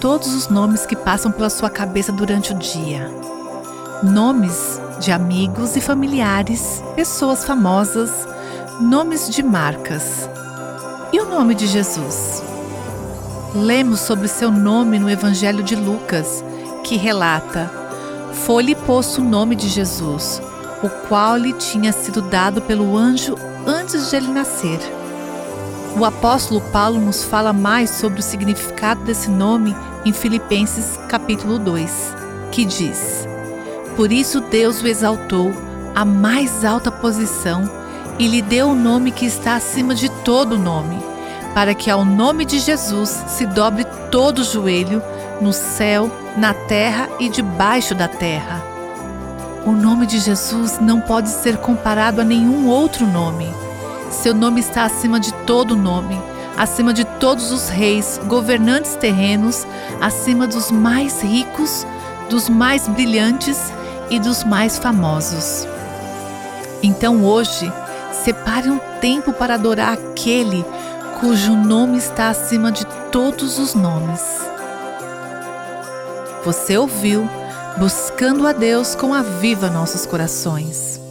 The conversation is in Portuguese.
todos os nomes que passam pela sua cabeça durante o dia. Nomes de amigos e familiares, pessoas famosas, nomes de marcas. E o nome de Jesus? Lemos sobre seu nome no Evangelho de Lucas, que relata: Foi-lhe posto o nome de Jesus, o qual lhe tinha sido dado pelo anjo antes de ele nascer. O apóstolo Paulo nos fala mais sobre o significado desse nome em Filipenses capítulo 2, que diz: Por isso Deus o exaltou à mais alta posição e lhe deu o nome que está acima de todo nome, para que ao nome de Jesus se dobre todo o joelho no céu, na terra e debaixo da terra. O nome de Jesus não pode ser comparado a nenhum outro nome. Seu nome está acima de todo nome, acima de todos os reis, governantes terrenos, acima dos mais ricos, dos mais brilhantes e dos mais famosos. Então hoje, separe um tempo para adorar aquele cujo nome está acima de todos os nomes. Você ouviu Buscando a Deus com a Viva Nossos Corações.